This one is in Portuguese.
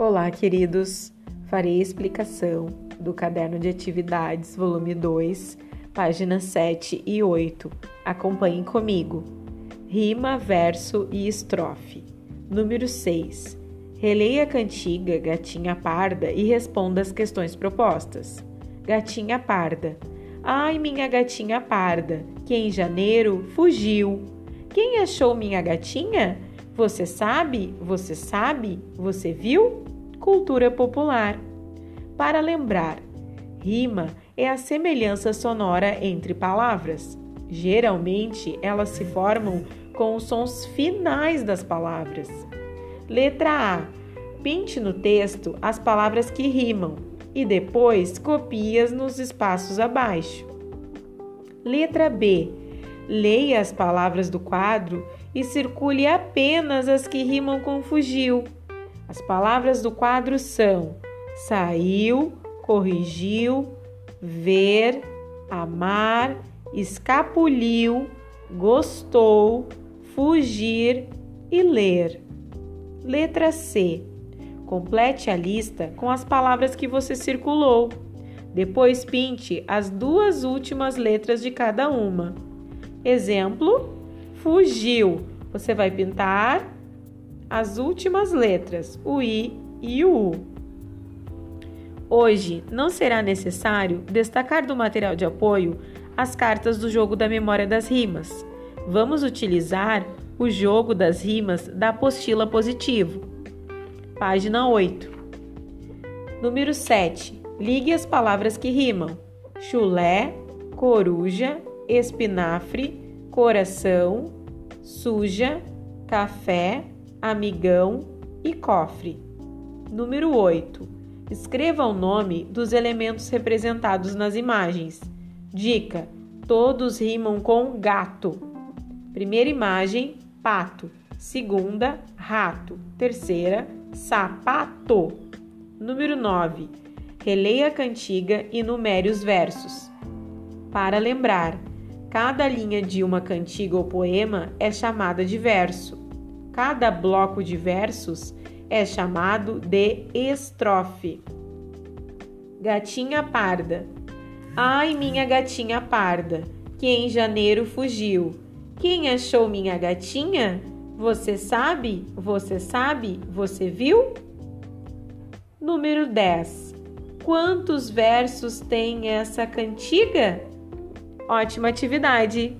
Olá, queridos! Farei a explicação do caderno de atividades, volume 2, páginas 7 e 8. Acompanhem comigo. Rima, verso e estrofe. Número 6. Releia a cantiga Gatinha Parda e responda as questões propostas. Gatinha Parda. Ai, minha gatinha parda, que em janeiro fugiu. Quem achou minha gatinha? Você sabe? Você sabe? Você viu? Cultura popular. Para lembrar, rima é a semelhança sonora entre palavras. Geralmente, elas se formam com os sons finais das palavras. Letra A. Pinte no texto as palavras que rimam e depois copie-as nos espaços abaixo. Letra B. Leia as palavras do quadro e circule apenas as que rimam com fugiu. As palavras do quadro são saiu, corrigiu, ver, amar, escapuliu, gostou, fugir e ler. Letra C. Complete a lista com as palavras que você circulou. Depois pinte as duas últimas letras de cada uma. Exemplo: fugiu. Você vai pintar as últimas letras, o i e o u. Hoje não será necessário destacar do material de apoio as cartas do jogo da memória das rimas. Vamos utilizar o jogo das rimas da apostila positivo. Página 8. Número 7. Ligue as palavras que rimam: chulé, coruja, espinafre, coração, suja, café, amigão e cofre. Número 8. Escreva o nome dos elementos representados nas imagens. Dica: todos rimam com gato. Primeira imagem: pato. Segunda: rato. Terceira: sapato. Número 9. Releia a cantiga e numere os versos. Para lembrar, cada linha de uma cantiga ou poema é chamada de verso. Cada bloco de versos é chamado de estrofe. Gatinha parda. Ai, minha gatinha parda, que em janeiro fugiu. Quem achou minha gatinha? Você sabe? Você sabe? Você viu? Número 10. Quantos versos tem essa cantiga? Ótima atividade!